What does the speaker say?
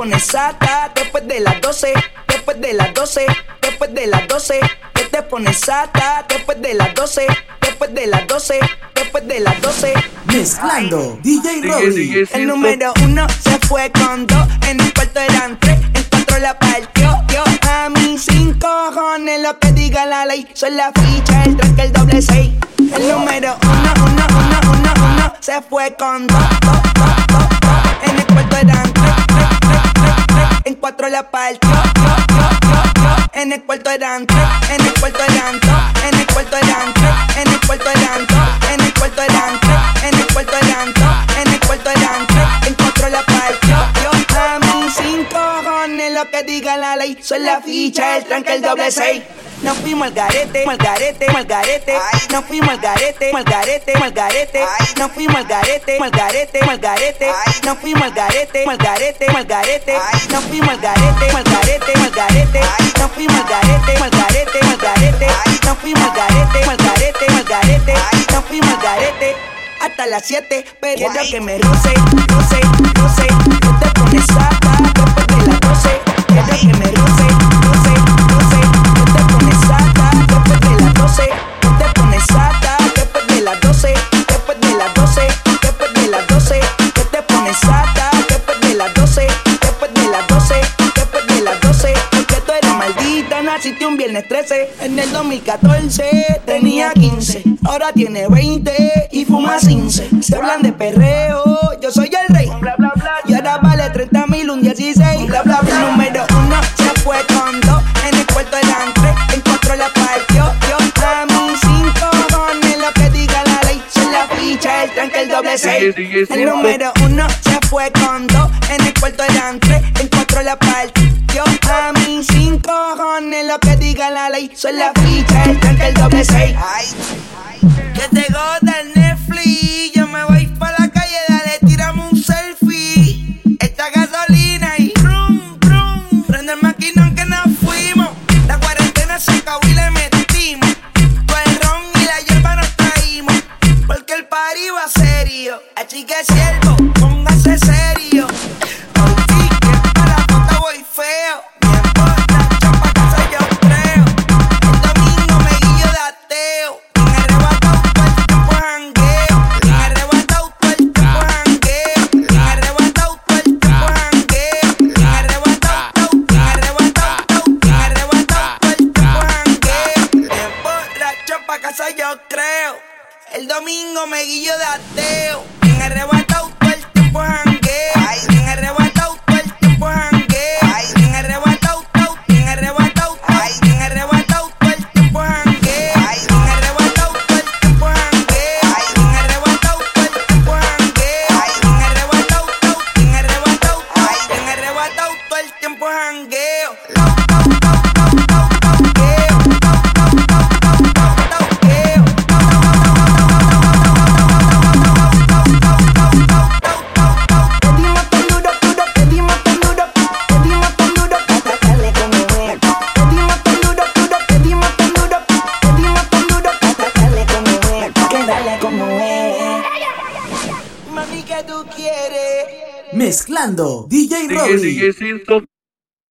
pones sata después de las 12, después de las 12, después de las 12. Que te pones sata después de las 12, después de las 12, después de las 12. Mezclando DJ Robbie. El número uno se fue con dos, en el cuarto eran tres, en cuatro la partió. Yo a mis cinco cojones lo que diga la ley, soy la ficha, el tranque, el doble seis. El número uno, uno, uno, uno, uno se fue con dos, dos, dos, dos, dos. En el cuarto eran tres, tres, cuatro la partió. En el cuarto eran tres, en el cuarto eran en el cuarto eran tres, en el cuarto eran en el cuarto eran tres, en el cuarto eran dos, en el cuarto eran tres, en la partió. Yo a cinco cojones lo que diga la ley, soy la ficha, el tranque, el doble seis. Nos fuimos al garete, al garete, al garete. Nos fuimos al garete, al garete, al garete. Nos fuimos al garete, al garete, al garete. Nos fuimos al garete, al garete, al garete. Nos fuimos al garete, al garete, al garete. Nos fuimos al garete, al garete, al garete. Nos fuimos al garete, al garete, al garete. Nos fuimos al garete hasta las 7, pero quiero que me roce, roce, roce. No te pones sata después de las 12. Quiero que me naciste un viernes 13. En el 2014 tenía 15. Ahora tiene 20 y fuma 15. Se hablan de perreo, yo soy el rey. Y ahora vale 30 mil, un 16. Bla, bla, bla. Número uno se fue con dos. En el cuarto eran tres, en cuatro la partió. Yo a mis cinco cojones lo que diga la ley. Soy la ficha, el tranque, el doble seis. El número uno se fue con dos. En el cuarto eran tres, en cuatro la partió. Yo a mis cinco cojones lo que diga la ley. Soy la ficha, el tranque, el doble seis. Que te goda el Netflix. Yo me voy pa' la calle, dale, tirame un selfie. Esta gasolina y brum, brum. Prende el maquinón que nos fuimos. La cuarentena se acabó y le metimos. Todo el ron y la hierba nos traímos. Porque el party va serio. Así que póngase El domingo me guillo de ateo. Mami, ¿qué tú quieres? Mezclando DJ Robbie.